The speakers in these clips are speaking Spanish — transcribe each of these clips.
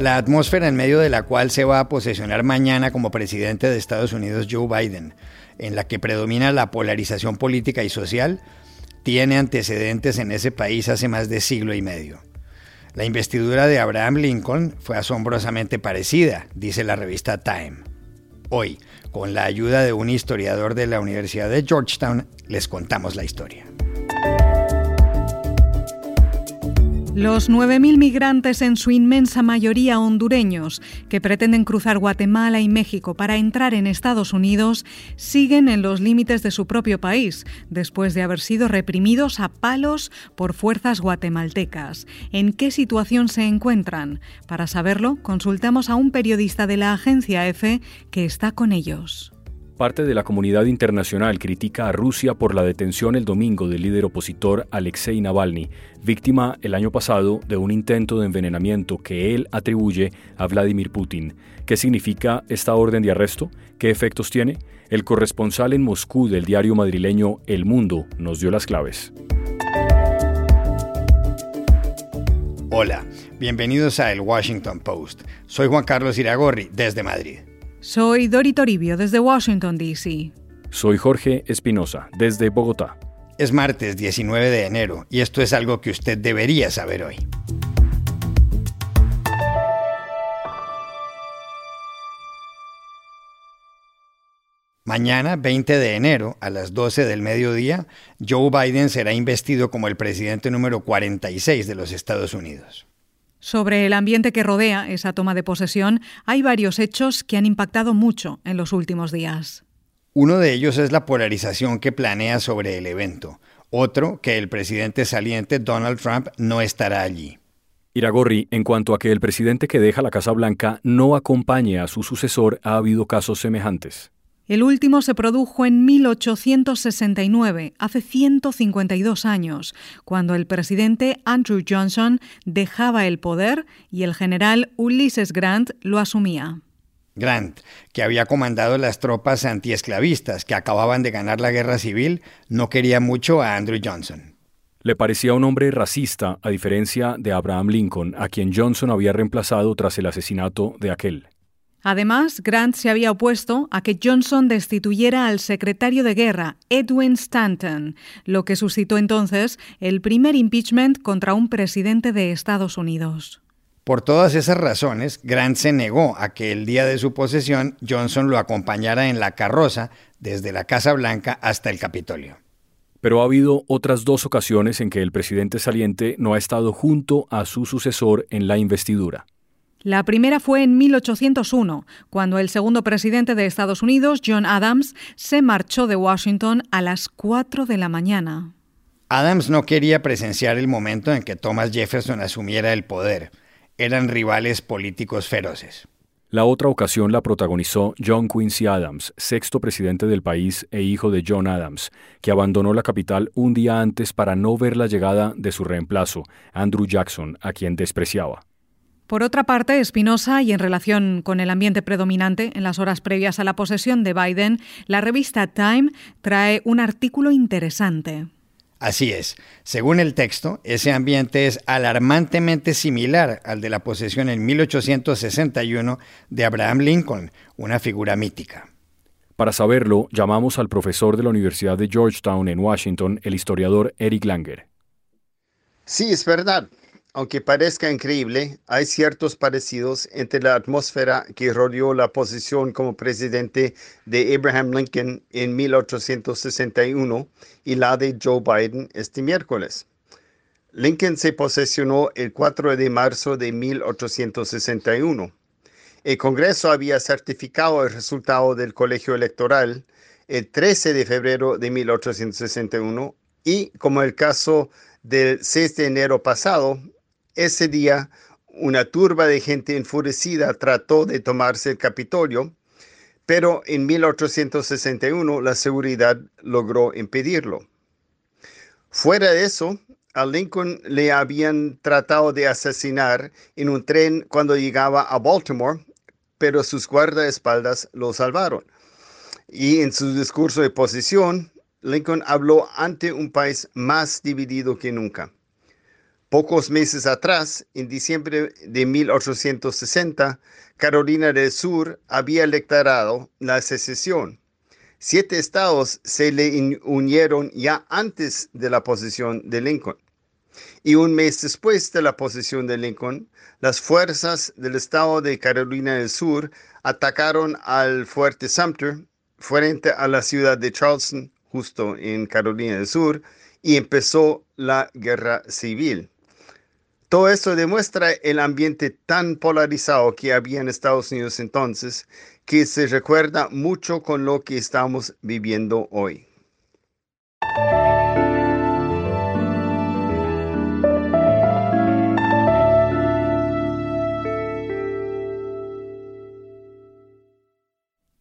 La atmósfera en medio de la cual se va a posesionar mañana como presidente de Estados Unidos Joe Biden, en la que predomina la polarización política y social, tiene antecedentes en ese país hace más de siglo y medio. La investidura de Abraham Lincoln fue asombrosamente parecida, dice la revista Time. Hoy, con la ayuda de un historiador de la Universidad de Georgetown, les contamos la historia. Los 9.000 migrantes, en su inmensa mayoría hondureños, que pretenden cruzar Guatemala y México para entrar en Estados Unidos, siguen en los límites de su propio país, después de haber sido reprimidos a palos por fuerzas guatemaltecas. ¿En qué situación se encuentran? Para saberlo, consultamos a un periodista de la agencia EFE que está con ellos. Parte de la comunidad internacional critica a Rusia por la detención el domingo del líder opositor Alexei Navalny, víctima el año pasado de un intento de envenenamiento que él atribuye a Vladimir Putin. ¿Qué significa esta orden de arresto? ¿Qué efectos tiene? El corresponsal en Moscú del diario madrileño El Mundo nos dio las claves. Hola, bienvenidos a El Washington Post. Soy Juan Carlos Iragorri, desde Madrid. Soy Dori Toribio desde Washington, D.C. Soy Jorge Espinosa desde Bogotá. Es martes 19 de enero y esto es algo que usted debería saber hoy. Mañana, 20 de enero, a las 12 del mediodía, Joe Biden será investido como el presidente número 46 de los Estados Unidos. Sobre el ambiente que rodea esa toma de posesión, hay varios hechos que han impactado mucho en los últimos días. Uno de ellos es la polarización que planea sobre el evento. Otro, que el presidente saliente Donald Trump no estará allí. Iragorri, en cuanto a que el presidente que deja la Casa Blanca no acompañe a su sucesor, ha habido casos semejantes. El último se produjo en 1869, hace 152 años, cuando el presidente Andrew Johnson dejaba el poder y el general Ulysses Grant lo asumía. Grant, que había comandado las tropas antiesclavistas que acababan de ganar la guerra civil, no quería mucho a Andrew Johnson. Le parecía un hombre racista, a diferencia de Abraham Lincoln, a quien Johnson había reemplazado tras el asesinato de aquel. Además, Grant se había opuesto a que Johnson destituyera al secretario de guerra, Edwin Stanton, lo que suscitó entonces el primer impeachment contra un presidente de Estados Unidos. Por todas esas razones, Grant se negó a que el día de su posesión Johnson lo acompañara en la carroza desde la Casa Blanca hasta el Capitolio. Pero ha habido otras dos ocasiones en que el presidente saliente no ha estado junto a su sucesor en la investidura. La primera fue en 1801, cuando el segundo presidente de Estados Unidos, John Adams, se marchó de Washington a las 4 de la mañana. Adams no quería presenciar el momento en que Thomas Jefferson asumiera el poder. Eran rivales políticos feroces. La otra ocasión la protagonizó John Quincy Adams, sexto presidente del país e hijo de John Adams, que abandonó la capital un día antes para no ver la llegada de su reemplazo, Andrew Jackson, a quien despreciaba. Por otra parte, Espinosa, y en relación con el ambiente predominante en las horas previas a la posesión de Biden, la revista Time trae un artículo interesante. Así es. Según el texto, ese ambiente es alarmantemente similar al de la posesión en 1861 de Abraham Lincoln, una figura mítica. Para saberlo, llamamos al profesor de la Universidad de Georgetown en Washington, el historiador Eric Langer. Sí, es verdad. Aunque parezca increíble, hay ciertos parecidos entre la atmósfera que rodeó la posición como presidente de Abraham Lincoln en 1861 y la de Joe Biden este miércoles. Lincoln se posesionó el 4 de marzo de 1861. El Congreso había certificado el resultado del colegio electoral el 13 de febrero de 1861 y, como el caso del 6 de enero pasado, ese día, una turba de gente enfurecida trató de tomarse el Capitolio, pero en 1861 la seguridad logró impedirlo. Fuera de eso, a Lincoln le habían tratado de asesinar en un tren cuando llegaba a Baltimore, pero sus guardaespaldas lo salvaron. Y en su discurso de posición, Lincoln habló ante un país más dividido que nunca. Pocos meses atrás, en diciembre de 1860, Carolina del Sur había declarado la secesión. Siete estados se le unieron ya antes de la posición de Lincoln. Y un mes después de la posición de Lincoln, las fuerzas del estado de Carolina del Sur atacaron al fuerte Sumter frente a la ciudad de Charleston, justo en Carolina del Sur, y empezó la guerra civil. Todo esto demuestra el ambiente tan polarizado que había en Estados Unidos entonces, que se recuerda mucho con lo que estamos viviendo hoy.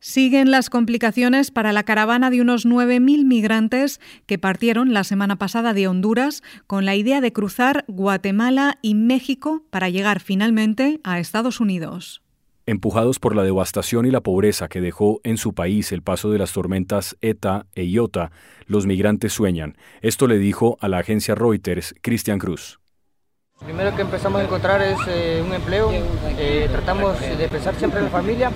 Siguen las complicaciones para la caravana de unos 9.000 migrantes que partieron la semana pasada de Honduras con la idea de cruzar Guatemala y México para llegar finalmente a Estados Unidos. Empujados por la devastación y la pobreza que dejó en su país el paso de las tormentas ETA e IOTA, los migrantes sueñan. Esto le dijo a la agencia Reuters Cristian Cruz. Lo primero que empezamos a encontrar es eh, un empleo. Eh, tratamos de pensar siempre en la familia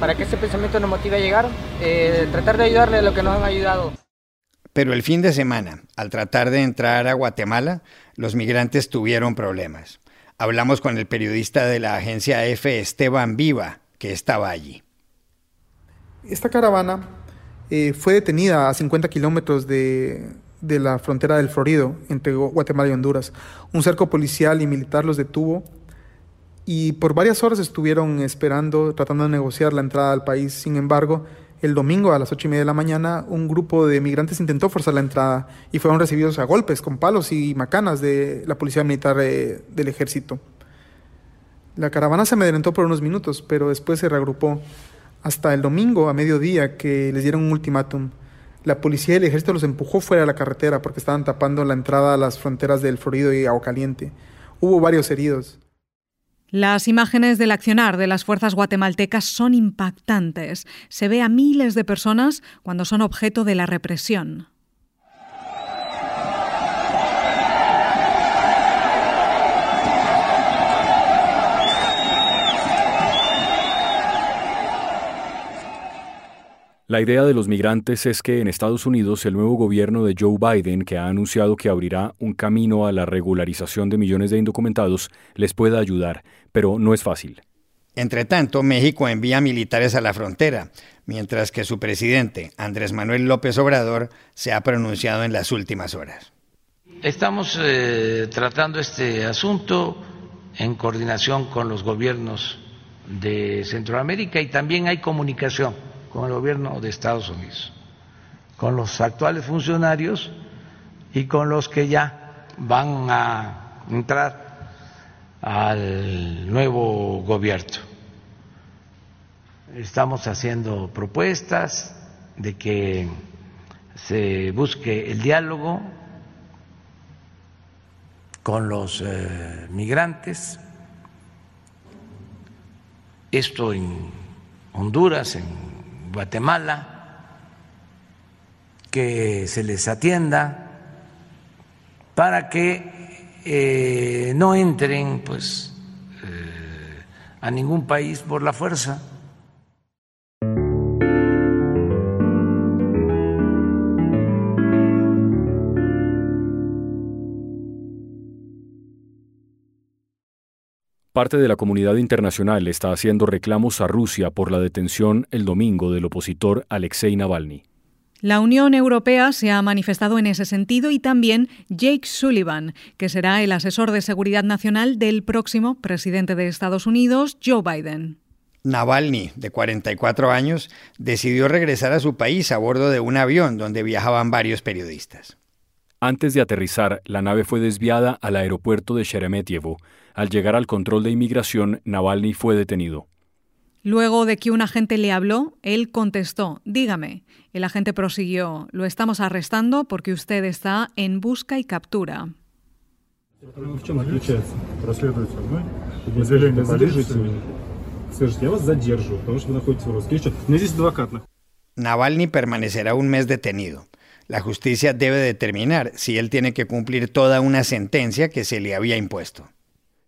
para que ese pensamiento nos motive a llegar, eh, tratar de ayudarle a lo que nos han ayudado. Pero el fin de semana, al tratar de entrar a Guatemala, los migrantes tuvieron problemas. Hablamos con el periodista de la agencia F, Esteban Viva, que estaba allí. Esta caravana eh, fue detenida a 50 kilómetros de, de la frontera del Florido, entre Guatemala y Honduras. Un cerco policial y militar los detuvo y por varias horas estuvieron esperando, tratando de negociar la entrada al país. Sin embargo, el domingo a las ocho y media de la mañana, un grupo de migrantes intentó forzar la entrada y fueron recibidos a golpes con palos y macanas de la policía militar eh, del ejército. La caravana se amedrentó por unos minutos, pero después se reagrupó. Hasta el domingo a mediodía que les dieron un ultimátum. La policía y el ejército los empujó fuera de la carretera porque estaban tapando la entrada a las fronteras del Florido y Agua Caliente. Hubo varios heridos. Las imágenes del accionar de las fuerzas guatemaltecas son impactantes. Se ve a miles de personas cuando son objeto de la represión. La idea de los migrantes es que en Estados Unidos el nuevo gobierno de Joe Biden, que ha anunciado que abrirá un camino a la regularización de millones de indocumentados, les pueda ayudar, pero no es fácil. Entre tanto, México envía militares a la frontera, mientras que su presidente, Andrés Manuel López Obrador, se ha pronunciado en las últimas horas. Estamos eh, tratando este asunto en coordinación con los gobiernos de Centroamérica y también hay comunicación con el gobierno de Estados Unidos, con los actuales funcionarios y con los que ya van a entrar al nuevo gobierno. Estamos haciendo propuestas de que se busque el diálogo con los eh, migrantes, esto en Honduras, en Guatemala, que se les atienda para que eh, no entren pues eh, a ningún país por la fuerza. Parte de la comunidad internacional está haciendo reclamos a Rusia por la detención el domingo del opositor Alexei Navalny. La Unión Europea se ha manifestado en ese sentido y también Jake Sullivan, que será el asesor de seguridad nacional del próximo presidente de Estados Unidos, Joe Biden. Navalny, de 44 años, decidió regresar a su país a bordo de un avión donde viajaban varios periodistas. Antes de aterrizar, la nave fue desviada al aeropuerto de Sheremetyevo, al llegar al control de inmigración, Navalny fue detenido. Luego de que un agente le habló, él contestó, dígame. El agente prosiguió, lo estamos arrestando porque usted está en busca y captura. Navalny permanecerá un mes detenido. La justicia debe determinar si él tiene que cumplir toda una sentencia que se le había impuesto.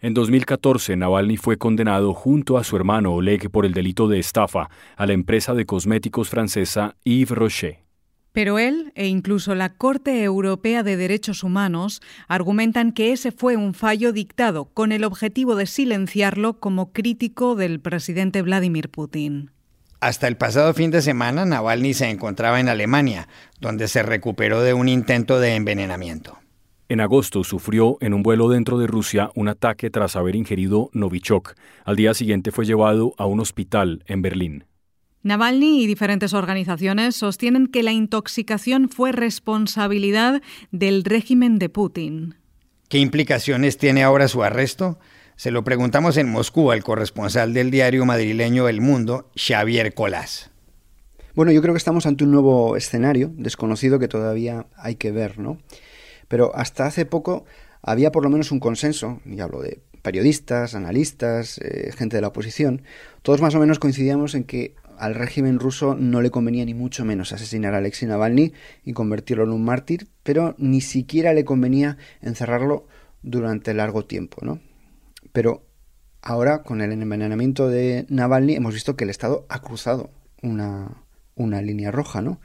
En 2014, Navalny fue condenado junto a su hermano Oleg por el delito de estafa a la empresa de cosméticos francesa Yves Rocher. Pero él e incluso la Corte Europea de Derechos Humanos argumentan que ese fue un fallo dictado con el objetivo de silenciarlo como crítico del presidente Vladimir Putin. Hasta el pasado fin de semana, Navalny se encontraba en Alemania, donde se recuperó de un intento de envenenamiento. En agosto sufrió en un vuelo dentro de Rusia un ataque tras haber ingerido Novichok. Al día siguiente fue llevado a un hospital en Berlín. Navalny y diferentes organizaciones sostienen que la intoxicación fue responsabilidad del régimen de Putin. ¿Qué implicaciones tiene ahora su arresto? Se lo preguntamos en Moscú al corresponsal del diario madrileño El Mundo, Xavier Colás. Bueno, yo creo que estamos ante un nuevo escenario desconocido que todavía hay que ver, ¿no? Pero hasta hace poco había por lo menos un consenso, y hablo de periodistas, analistas, eh, gente de la oposición, todos más o menos coincidíamos en que al régimen ruso no le convenía ni mucho menos asesinar a Alexei Navalny y convertirlo en un mártir, pero ni siquiera le convenía encerrarlo durante largo tiempo, ¿no? Pero ahora, con el envenenamiento de Navalny, hemos visto que el Estado ha cruzado una, una línea roja, ¿no?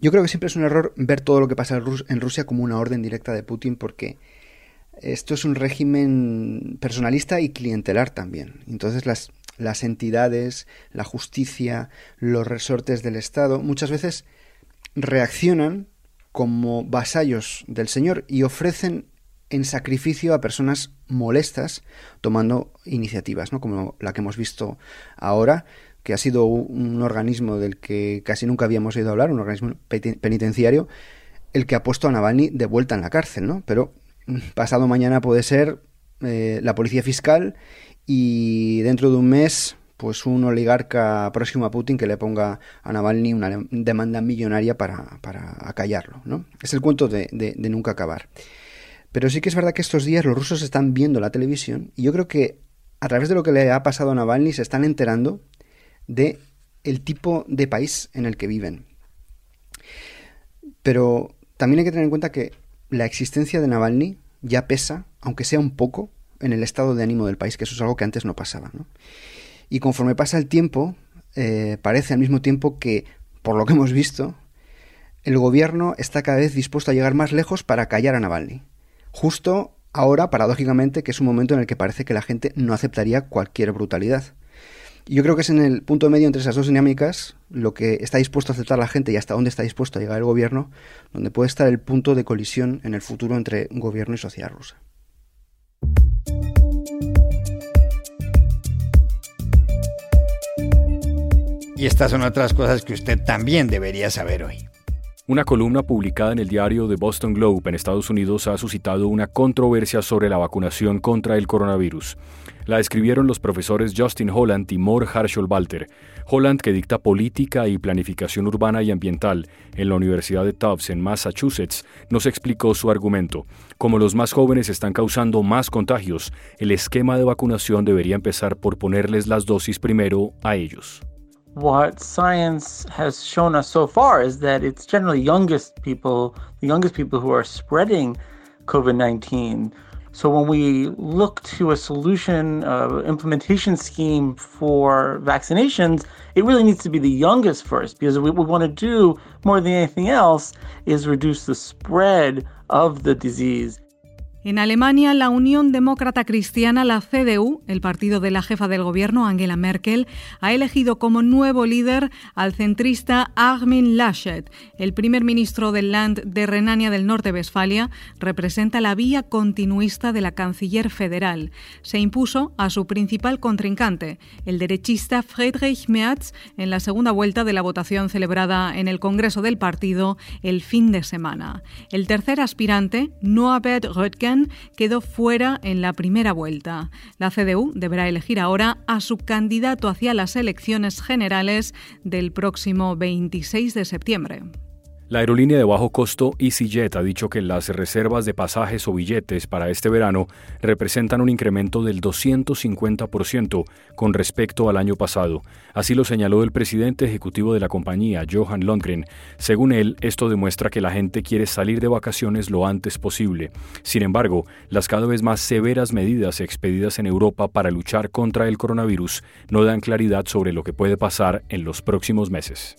Yo creo que siempre es un error ver todo lo que pasa en Rusia como una orden directa de Putin porque esto es un régimen personalista y clientelar también. Entonces las, las entidades, la justicia, los resortes del Estado muchas veces reaccionan como vasallos del Señor y ofrecen en sacrificio a personas molestas tomando iniciativas, ¿no? como la que hemos visto ahora, que ha sido un organismo del que casi nunca habíamos oído hablar, un organismo penitenciario, el que ha puesto a Navalny de vuelta en la cárcel, ¿no? Pero mm, pasado mañana puede ser eh, la policía fiscal y dentro de un mes pues un oligarca próximo a Putin que le ponga a Navalny una demanda millonaria para, para acallarlo, ¿no? Es el cuento de, de nunca acabar. Pero sí que es verdad que estos días los rusos están viendo la televisión y yo creo que a través de lo que le ha pasado a Navalny se están enterando de el tipo de país en el que viven. Pero también hay que tener en cuenta que la existencia de Navalny ya pesa, aunque sea un poco, en el estado de ánimo del país, que eso es algo que antes no pasaba. Y conforme pasa el tiempo, eh, parece al mismo tiempo que, por lo que hemos visto, el gobierno está cada vez dispuesto a llegar más lejos para callar a Navalny. Justo ahora, paradójicamente, que es un momento en el que parece que la gente no aceptaría cualquier brutalidad yo creo que es en el punto medio entre esas dos dinámicas, lo que está dispuesto a aceptar la gente y hasta dónde está dispuesto a llegar el gobierno, donde puede estar el punto de colisión en el futuro entre gobierno y sociedad rusa. Y estas son otras cosas que usted también debería saber hoy. Una columna publicada en el diario The Boston Globe en Estados Unidos ha suscitado una controversia sobre la vacunación contra el coronavirus. La escribieron los profesores Justin Holland y Moore Harshol Walter. Holland, que dicta política y planificación urbana y ambiental en la Universidad de Tufts en Massachusetts, nos explicó su argumento. Como los más jóvenes están causando más contagios, el esquema de vacunación debería empezar por ponerles las dosis primero a ellos. What science has shown us so far is that it's generally youngest people, the youngest people who are spreading COVID 19. So when we look to a solution, uh, implementation scheme for vaccinations, it really needs to be the youngest first because what we want to do more than anything else is reduce the spread of the disease. En Alemania, la Unión Demócrata Cristiana, la CDU, el partido de la jefa del gobierno, Angela Merkel, ha elegido como nuevo líder al centrista Armin Laschet. El primer ministro del Land de Renania del Norte-Westfalia representa la vía continuista de la canciller federal. Se impuso a su principal contrincante, el derechista Friedrich Merz, en la segunda vuelta de la votación celebrada en el Congreso del partido el fin de semana. El tercer aspirante, Norbert Röttgen, quedó fuera en la primera vuelta. La CDU deberá elegir ahora a su candidato hacia las elecciones generales del próximo 26 de septiembre. La aerolínea de bajo costo EasyJet ha dicho que las reservas de pasajes o billetes para este verano representan un incremento del 250% con respecto al año pasado. Así lo señaló el presidente ejecutivo de la compañía, Johan Lundgren. Según él, esto demuestra que la gente quiere salir de vacaciones lo antes posible. Sin embargo, las cada vez más severas medidas expedidas en Europa para luchar contra el coronavirus no dan claridad sobre lo que puede pasar en los próximos meses.